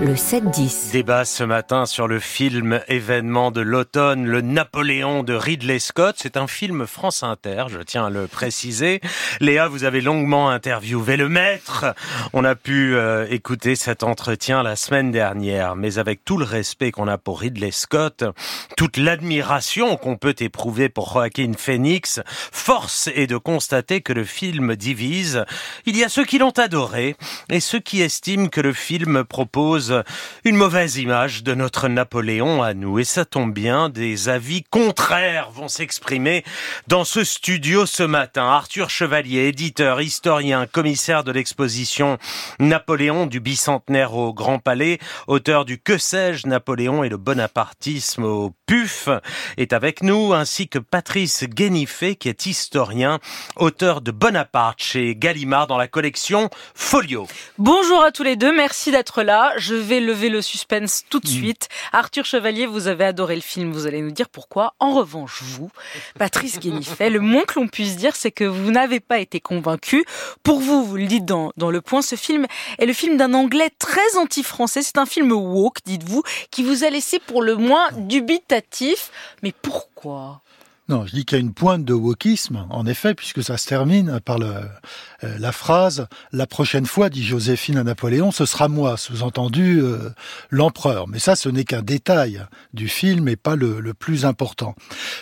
le 7-10. Débat ce matin sur le film événement de l'automne, le Napoléon de Ridley Scott. C'est un film France Inter, je tiens à le préciser. Léa, vous avez longuement interviewé le maître. On a pu euh, écouter cet entretien la semaine dernière, mais avec tout le respect qu'on a pour Ridley Scott, toute l'admiration qu'on peut éprouver pour Joaquin Phoenix, force est de constater que le film divise. Il y a ceux qui l'ont adoré et ceux qui estiment que le film propose une mauvaise image de notre Napoléon à nous. Et ça tombe bien, des avis contraires vont s'exprimer dans ce studio ce matin. Arthur Chevalier, éditeur, historien, commissaire de l'exposition Napoléon du bicentenaire au Grand Palais, auteur du Que sais-je Napoléon et le bonapartisme au PUF, est avec nous, ainsi que Patrice Guénifé, qui est historien, auteur de Bonaparte chez Gallimard dans la collection Folio. Bonjour à tous les deux, merci d'être là. Vais lever le suspense tout de mm. suite. Arthur Chevalier, vous avez adoré le film, vous allez nous dire pourquoi. En revanche, vous, Patrice Guénifet, le moins que l'on puisse dire, c'est que vous n'avez pas été convaincu. Pour vous, vous le dites dans, dans Le Point, ce film est le film d'un anglais très anti-français. C'est un film woke, dites-vous, qui vous a laissé pour le moins dubitatif. Mais pourquoi? Non, je dis qu'il y a une pointe de wokisme, en effet, puisque ça se termine par le, euh, la phrase La prochaine fois, dit Joséphine à Napoléon, ce sera moi, sous-entendu euh, l'empereur. Mais ça, ce n'est qu'un détail du film et pas le, le, plus important.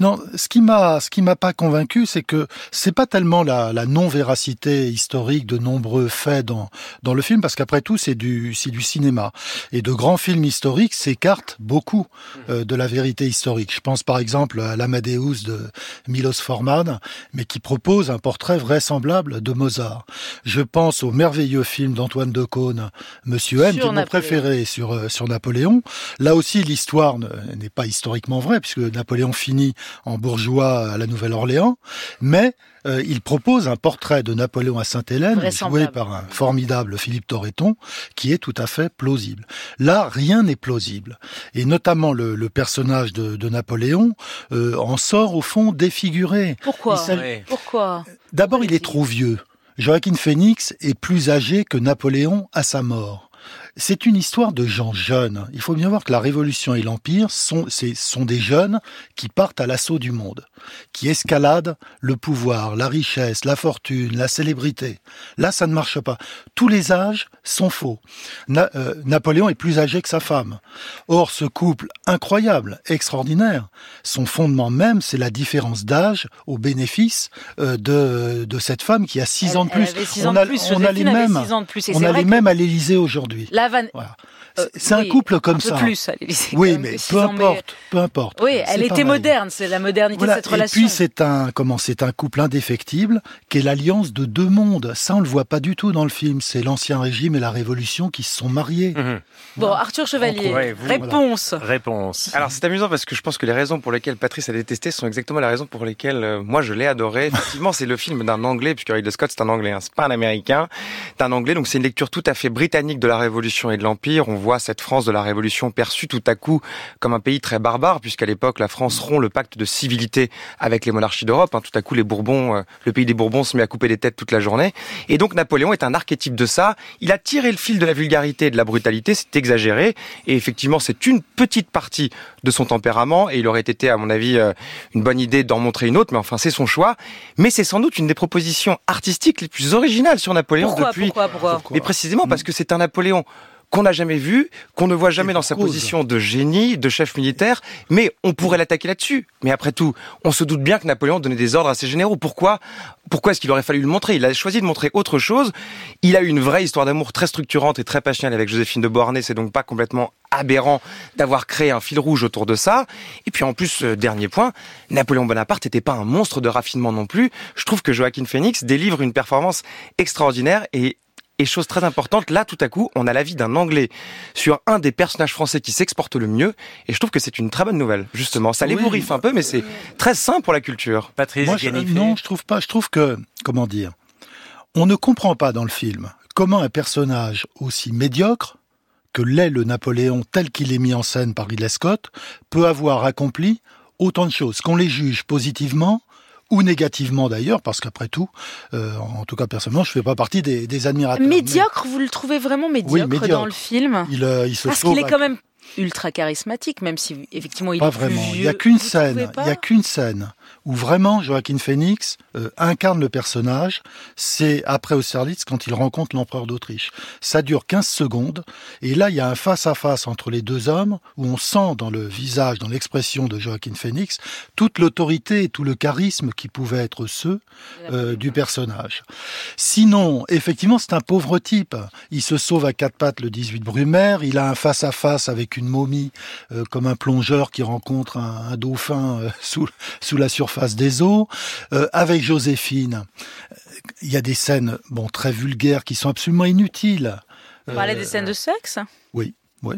Non, ce qui m'a ce qui m'a pas convaincu, c'est que c'est pas tellement la, la non-véracité historique de nombreux faits dans dans le film, parce qu'après tout, c'est du c'est du cinéma et de grands films historiques s'écartent beaucoup euh, de la vérité historique. Je pense par exemple à l'Amadeus de Milos Forman, mais qui propose un portrait vraisemblable de Mozart. Je pense au merveilleux film d'Antoine de Caunes, Monsieur M, qui est mon préféré sur, euh, sur Napoléon. Là aussi, l'histoire n'est pas historiquement vraie, puisque Napoléon finit en bourgeois à la Nouvelle-Orléans, mais euh, il propose un portrait de Napoléon à Sainte-Hélène, joué par un formidable Philippe Torreton, qui est tout à fait plausible. Là, rien n'est plausible. Et notamment le, personnage de, Napoléon euh, en sort au fond défiguré. Pourquoi Pourquoi D'abord, il est trop vieux. Joaquin Phoenix est plus âgé que Napoléon à sa mort. C'est une histoire de gens jeunes. Il faut bien voir que la Révolution et l'Empire sont, sont des jeunes qui partent à l'assaut du monde, qui escaladent le pouvoir, la richesse, la fortune, la célébrité. Là, ça ne marche pas. Tous les âges sont faux. Euh, Napoléon est plus âgé que sa femme. Or, ce couple incroyable, extraordinaire, son fondement même, c'est la différence d'âge au bénéfice euh, de, de cette femme qui a six ans de plus. on a, on a les mêmes, on a les mêmes à l'Élysée aujourd'hui. Havane. Voilà. Euh, c'est un couple comme ça. plus à Oui, mais peu importe, peu importe. Oui, elle était moderne, c'est la modernité de cette relation. Et puis c'est un comment c'est un couple indéfectible qui est l'alliance de deux mondes. Ça on le voit pas du tout dans le film. C'est l'ancien régime et la révolution qui se sont mariés. Mhm. Bon, Arthur Chevalier, réponse. Réponse. Alors c'est amusant parce que je pense que les raisons pour lesquelles Patrice a détesté sont exactement les raisons pour lesquelles euh, moi je l'ai adoré. Effectivement, c'est le film d'un Anglais puisque Ridley Scott c'est un Anglais, hein, c'est pas un Américain, c'est un Anglais. Donc c'est une lecture tout à fait britannique de la Révolution et de l'Empire. On voit cette France de la Révolution perçue tout à coup comme un pays très barbare, puisqu'à l'époque, la France rompt le pacte de civilité avec les monarchies d'Europe. Hein. Tout à coup, les Bourbons, euh, le pays des Bourbons se met à couper des têtes toute la journée. Et donc, Napoléon est un archétype de ça. Il a tiré le fil de la vulgarité et de la brutalité, c'est exagéré. Et effectivement, c'est une petite partie de son tempérament. Et il aurait été, à mon avis, euh, une bonne idée d'en montrer une autre, mais enfin, c'est son choix. Mais c'est sans doute une des propositions artistiques les plus originales sur Napoléon depuis. Pourquoi, pourquoi? Mais précisément parce que c'est un Napoléon qu'on n'a jamais vu, qu'on ne voit jamais dans sa position de génie, de chef militaire, mais on pourrait l'attaquer là-dessus. Mais après tout, on se doute bien que Napoléon donnait des ordres à ses généraux. Pourquoi Pourquoi est-ce qu'il aurait fallu le montrer? Il a choisi de montrer autre chose. Il a eu une vraie histoire d'amour très structurante et très passionnelle avec Joséphine de Beauharnais. C'est donc pas complètement aberrant d'avoir créé un fil rouge autour de ça. Et puis en plus, euh, dernier point, Napoléon Bonaparte n'était pas un monstre de raffinement non plus. Je trouve que Joaquin Phoenix délivre une performance extraordinaire et et chose très importante, là tout à coup, on a l'avis d'un Anglais sur un des personnages français qui s'exporte le mieux, et je trouve que c'est une très bonne nouvelle, justement. Ça les bourriffe un peu, mais c'est très sain pour la culture. Patrice Moi, Non, je trouve pas. Je trouve que, comment dire, on ne comprend pas dans le film comment un personnage aussi médiocre que l'est le Napoléon tel qu'il est mis en scène par Ridley Scott peut avoir accompli autant de choses, qu'on les juge positivement ou négativement d'ailleurs, parce qu'après tout, euh, en tout cas personnellement, je fais pas partie des, des admirateurs. Médiocre, vous le trouvez vraiment médiocre, médiocre. dans le film Il, euh, il se Parce qu'il est quand même ultra charismatique, même si effectivement il Pas est plus vraiment. Il vieux. y a qu'une scène. Il y a qu'une scène où vraiment Joaquin Phoenix euh, incarne le personnage. C'est après Austerlitz quand il rencontre l'empereur d'Autriche. Ça dure 15 secondes et là il y a un face à face entre les deux hommes où on sent dans le visage, dans l'expression de Joaquin Phoenix toute l'autorité et tout le charisme qui pouvaient être ceux euh, du personnage. Sinon, effectivement, c'est un pauvre type. Il se sauve à quatre pattes le 18 Brumaire. Il a un face à face avec une momie euh, comme un plongeur qui rencontre un, un dauphin euh, sous, sous la surface des eaux. Euh, avec Joséphine, il y a des scènes bon très vulgaires qui sont absolument inutiles. Vous parlez des scènes de sexe? Oui, oui.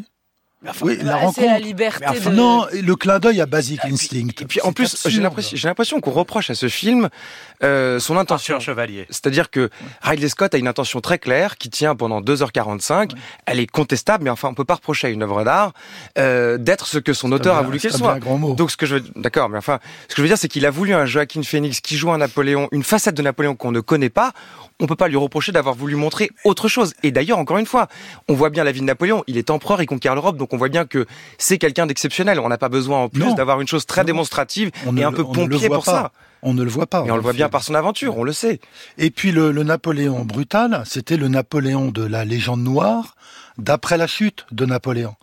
Oui, la rencontre. C'est la liberté Mais enfin, de... Non, le clin d'œil à Basic Instinct. Et puis en plus, j'ai l'impression, j'ai l'impression qu'on reproche à ce film euh, son intention. Arthur Chevalier. C'est-à-dire que Ridley Scott a une intention très claire qui tient pendant 2h45. Elle est contestable, mais enfin, on peut pas reprocher à une œuvre d'art euh, d'être ce que son auteur a voulu qu'elle un soit. grand mot. Donc ce que je veux, d'accord, mais enfin, ce que je veux dire, c'est qu'il a voulu un Joaquin Phoenix qui joue un Napoléon, une facette de Napoléon qu'on ne connaît pas. On peut pas lui reprocher d'avoir voulu montrer autre chose. Et d'ailleurs, encore une fois, on voit bien la vie de Napoléon. Il est empereur, il conquiert l'Europe, donc on voit bien que c'est quelqu'un d'exceptionnel. On n'a pas besoin en plus d'avoir une chose très Non. démonstrative On ne et un peu pompier pour pas. ça. On ne le voit pas. Mais on le voit bien par son aventure, on le sait. Et puis le, le Napoléon brutal, c'était le Napoléon de la légende noire d'après la chute de Napoléon.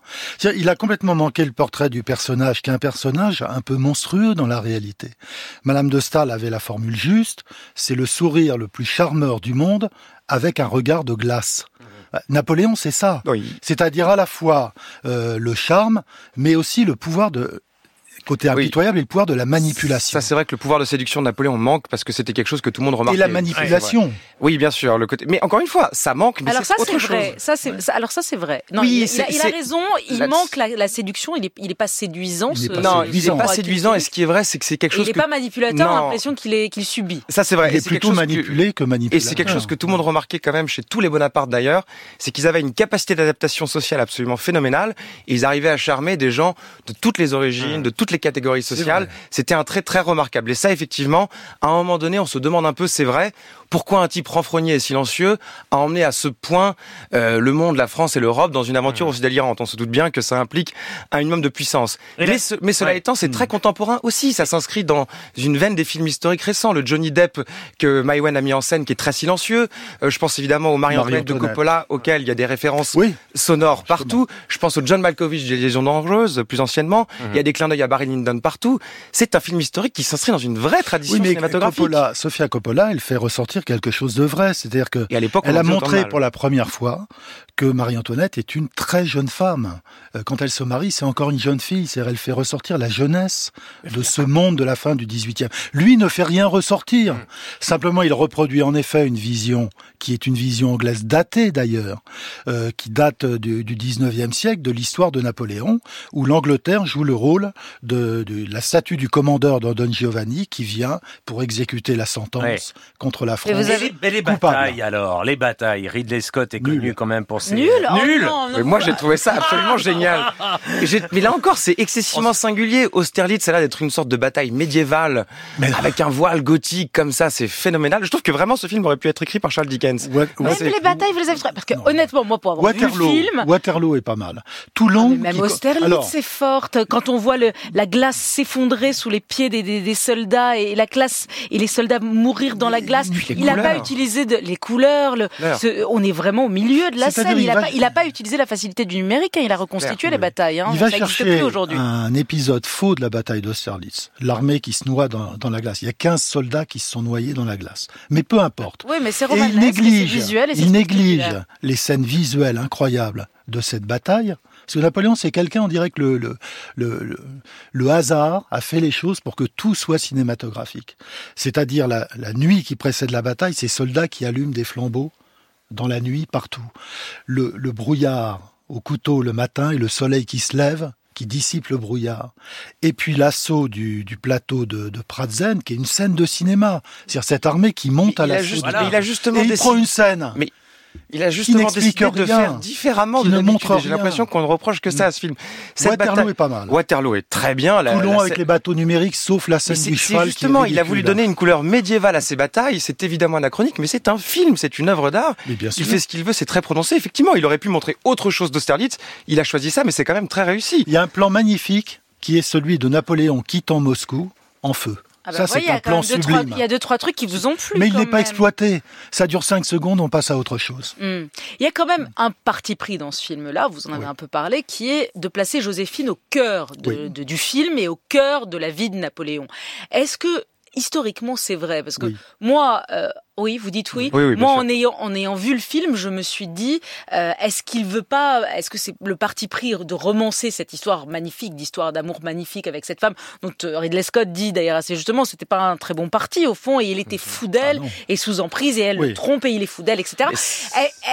Il a complètement manqué le portrait du personnage, qui est un personnage un peu monstrueux dans la réalité. Madame de Staël avait la formule juste, c'est le sourire le plus charmeur du monde avec un regard de glace. Napoléon, c'est ça. Oui. C'est-à-dire à la fois euh, le charme, mais aussi le pouvoir de côté Oui. impitoyable et le pouvoir de la manipulation. Ça, c'est vrai que le pouvoir de séduction de Napoléon manque parce que c'était quelque chose que tout le monde remarquait. et la manipulation. Oui, bien sûr. Le côté. Mais encore une fois, ça manque. Mais Alors ça autre c'est chose. vrai, ça c'est alors ça c'est vrai. Non, Oui, il, il c'est- a, il a c'est- raison, il la- manque la, la séduction, il est il est pas séduisant. Il pas Non, il ce est pas séduisant. Et ce qui est vrai, c'est que c'est quelque chose il est que. pas manipulateur, on a Non. l'impression qu'il est qu'il subit. Ça, c'est vrai. Il Et est c'est plutôt chose que- manipulé Et c'est quelque chose que tout le monde remarquait quand même chez tous les Bonapartes d'ailleurs, c'est qu'ils avaient une capacité d'adaptation sociale absolument phénoménale et ils arrivaient à charmer des gens de toutes les origines, de toutes les catégories sociales. C'était un trait très remarquable. Et ça, effectivement, à un moment donné, on se demande un peu, c'est vrai, pourquoi un type renfrogné et silencieux a emmené à ce point euh, le monde, la France et l'Europe dans une aventure aussi délirante. On se doute bien que ça implique un minimum de puissance. Et Mais, là- ce- mais cela Ouais. étant, c'est très contemporain aussi. Ça s'inscrit dans une veine des films historiques récents. Le Johnny Depp que Maïwen a mis en scène, qui est très silencieux. Euh, je pense évidemment au Marie-Antoinette de. Coppola, auquel il y a des références Oui, sonores partout. Je pense au John Malkovich des Légions dangereuses, plus anciennement. Il y a des clins d'œil à Barry Lyndon partout. C'est un film historique qui s'inscrit dans une vraie tradition oui, mais cinématographique. Coppola, Sofia Coppola, elle fait ressortir quelque chose de vrai. C'est-à-dire que Et à elle a montré pour la première fois que Marie-Antoinette est une très jeune femme. Euh, Quand elle se marie, c'est encore une jeune fille. C'est-à-dire, elle fait ressortir la jeunesse de ce monde de la fin du 18e. Lui ne fait rien ressortir. Simplement, il reproduit en effet une vision qui est une vision anglaise datée d'ailleurs, euh, qui date du, du 19e siècle, de l'histoire de Napoléon, où l'Angleterre joue le rôle de, de la statue du commandeur dans Don Giovanni qui vient pour exécuter la sentence Ouais. contre la Et France. vous Et avez- les, et les Coupable. batailles alors, les batailles. Ridley Scott est connu Nul. quand même pour ses Nul Oh Nul. non, non, Mais moi, j'ai trouvé ça absolument génial. Et Mais là encore, c'est excessivement singulier. Austerlitz, ça a l'air d'être une sorte de bataille médiévale Mais- avec un voile gothique comme ça. C'est phénoménal. Je trouve que vraiment ce film aurait pu être écrit par Charles Dickens. Wa- Même les batailles, vous les avez trouvées Parce que Non. honnêtement, moi, pour avoir Waterloo, vu le film, Waterloo est pas mal. Toulon, mais même qui- Austerlitz, alors, c'est forte. Quand on voit le, la glace s'effondrer sous les pieds des, des, des soldats et la glace et les soldats mourir dans la glace, il n'a pas utilisé de, les couleurs. Le, Claire. ce- on est vraiment au milieu de la scène. Il n'a va- pas, utilisé la facilité du numérique. hein. Il a reconstitué les batailles. Hein. il va chercher un épisode faux de la bataille d'Austerlitz. L'armée qui se noie dans, dans la glace. Il y a 15 soldats qui se sont noyés dans la glace. Mais peu importe. Oui, mais c'est Et il néglige, et il les scènes visuelles incroyables de cette bataille. Parce que Napoléon, c'est quelqu'un, on dirait que le, le, le, hasard a fait les choses pour que tout soit cinématographique. C'est-à-dire la, la nuit qui précède la bataille, ces soldats qui allument des flambeaux dans la nuit partout. Le, le brouillard au couteau le matin et le soleil qui se lève qui dissipe le brouillard. Et puis l'assaut du, du plateau de, de Pratzen, qui est une scène de cinéma. C'est-à-dire cette armée qui monte à l'assaut mais il a justement et il prend une scène. Mais- Il a justement décidé de rien, faire différemment de l'habitude. J'ai l'impression qu'on ne reproche que ça à ce film. Cette Waterloo bataille- est pas mal. Waterloo est très bien. La, Toulon la avec les bateaux numériques, sauf la scène du cheval. qui est justement, il a voulu donner une couleur médiévale à ses batailles. C'est évidemment anachronique, mais c'est un film, c'est une œuvre d'art. Il fait ce qu'il veut, c'est très prononcé. Effectivement, il aurait pu montrer autre chose d'Austerlitz. Il a choisi ça, mais c'est quand même très réussi. Il y a un plan magnifique qui est celui de Napoléon quittant Moscou en feu. Ah bah, ça, c'est il y a un plan sublime. Il y a deux, trois trucs qui vous ont plu. Mais il n'est pas exploité. Ça dure 5 secondes, on passe à autre chose. Hmm. Il y a quand même un parti pris dans ce film-là, vous en avez Oui. un peu parlé, qui est de placer Joséphine au cœur de- Oui. de- du film et au cœur de la vie de Napoléon. Est-ce que historiquement c'est vrai? Parce que Oui. moi, euh, oui, vous dites oui. Oui, oui, moi, sûr. en ayant en ayant vu le film, je me suis dit, euh, est-ce qu'il veut pas Est-ce que c'est le parti pris de romancer cette histoire magnifique, d'histoire d'amour magnifique avec cette femme dont euh, Ridley Scott dit d'ailleurs assez justement, c'était pas un très bon parti au fond, et il était fou d'elle Ah et sous emprise et elle le trompe et il est fou d'elle, etc.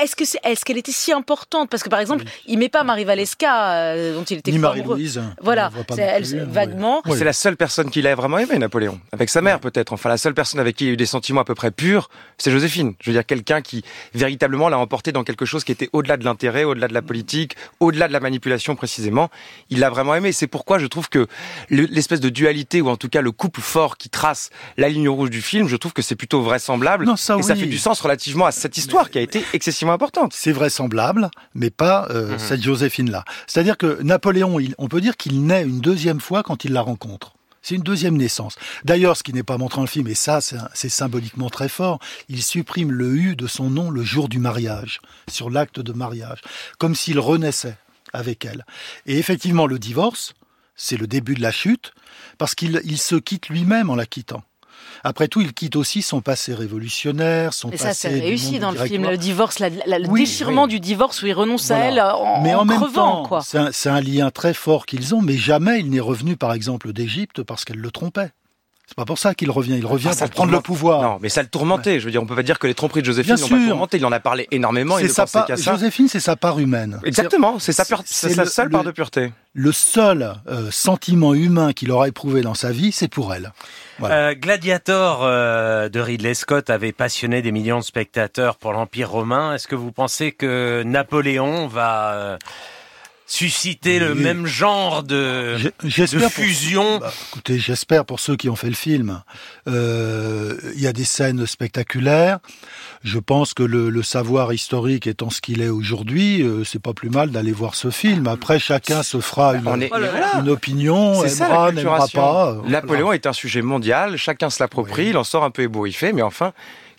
Est-ce que c'est, est-ce qu'elle était si importante? Parce que par exemple, il met pas Marie Valesca euh, dont il était Ni fou amoureux. Marie-Louise. Voilà, elle, plus, vaguement. Oui. C'est la seule personne qu'il a vraiment aimé, Napoléon. Avec sa mère, peut-être. Enfin, la seule personne avec qui il a eu des sentiments à peu près purs, c'est Joséphine. Je veux dire, quelqu'un qui, véritablement, l'a emporté dans quelque chose qui était au-delà de l'intérêt, au-delà de la politique, au-delà de la manipulation, précisément. Il l'a vraiment aimé. C'est pourquoi je trouve que le- l'espèce de dualité, ou en tout cas le couple fort qui trace la ligne rouge du film, je trouve que c'est plutôt vraisemblable. Non, ça, et ça fait du sens relativement à cette histoire qui a été excessivement importante. C'est vraisemblable, mais pas euh, Mhm. cette Joséphine-là. C'est-à-dire que Napoléon, il- on peut dire qu'il naît une deuxième fois quand il la rencontre. C'est une deuxième naissance. D'ailleurs, ce qui n'est pas montré dans le film, et ça, c'est symboliquement très fort, il supprime le U de son nom le jour du mariage, sur l'acte de mariage, comme s'il renaissait avec elle. Et effectivement, le divorce, c'est le début de la chute, parce qu'il il se quitte lui-même en la quittant. Après tout, il quitte aussi son passé révolutionnaire, son Et ça, passé. c'est du réussi dans le film. Le divorce, la- la- le Oui, déchirement oui. du divorce où il renonce à elle en, mais en, en même crevant, temps, c'est un, c'est un lien très fort qu'ils ont, mais jamais il n'est revenu, par exemple, d'Égypte parce qu'elle le trompait. C'est pas pour ça qu'il revient. Il revient Ah, ça pour le prendre le pouvoir. Non, mais ça le tourmentait. Je veux dire, on peut pas dire que les tromperies de Joséphine Bien l'ont pas tourmenté. Il en a parlé énormément. Il ne sa qu'à ça. Joséphine, c'est sa part humaine. Exactement, c'est sa, pure- seule le- part de pureté. Le seul euh, sentiment humain qu'il aura éprouvé dans sa vie, c'est pour elle. Voilà. Euh, Gladiator euh, de Ridley Scott avait passionné des millions de spectateurs pour l'Empire romain. Est-ce que vous pensez que Napoléon va susciter le même genre de, de J'espère. pour- fusion Bah, écoutez, j'espère pour ceux qui ont fait le film. Euh, Il y a des scènes spectaculaires. Je pense que le, le savoir historique étant ce qu'il est aujourd'hui, euh, c'est pas plus mal d'aller voir ce film. Après, chacun se fera une, est- Oh là là. voilà. une opinion, C'est ça aimera, la n'aimera pas. Napoléon est un sujet mondial, chacun se l'approprie, Oui. il en sort un peu ébouriffé, mais enfin,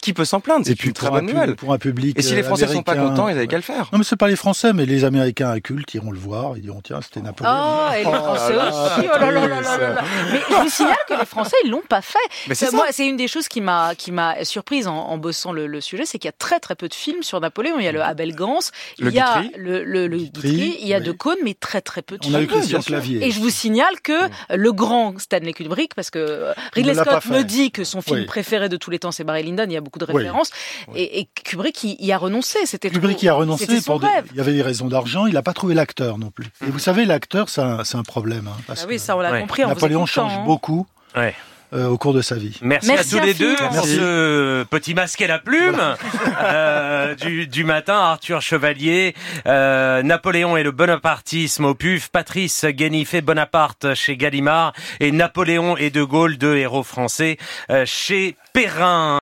qui peut s'en plaindre Et C'est puis une très pour un, bonne nouvelle. pour un public. Et si les euh, Français sont pas contents, ils avaient qu'à le faire. Non, mais c'est pas les Français, mais les Américains incultes iront le voir. Ils diront tiens, c'était Napoléon. Oh, et les Français là aussi. Oh là là là là là là. Mais je vous signale que les Français, ils l'ont pas fait. Mais c'est Euh, ça. Moi, c'est une des choses qui m'a qui m'a surprise en, en bossant le, le sujet, c'est qu'il y a très très peu de films sur Napoléon. Il y a le Abel Gans, Le il y a le, le, le Guitry, il y a oui. De Caunes, mais très très peu de On a eu films. Et je vous signale que le grand Stanley Kubrick, parce que euh, Ridley Scott me dit que son film préféré de tous les temps, c'est Barry Lyndon, il y a beaucoup de Oui. références, Et, et Kubrick y, y a renoncé. C'était Kubrick trop- y a renoncé pour des- rêve. il y avait des raisons d'argent, il n'a pas trouvé l'acteur non plus. Et vous savez, l'acteur, c'est un, problème. hein, parce Ah oui, ça on l'a Ouais. compris. Napoléon change hein. beaucoup Ouais. euh, au cours de sa vie. Merci, Merci à tous les deux infiniment. pour Merci. ce petit masque et la plume euh, du, du matin. Arthur Chevalier, euh, Napoléon et le bonapartisme au PUF, Patrice Guénif et Bonaparte chez Gallimard et Napoléon et De Gaulle, deux héros français, euh, chez Perrin.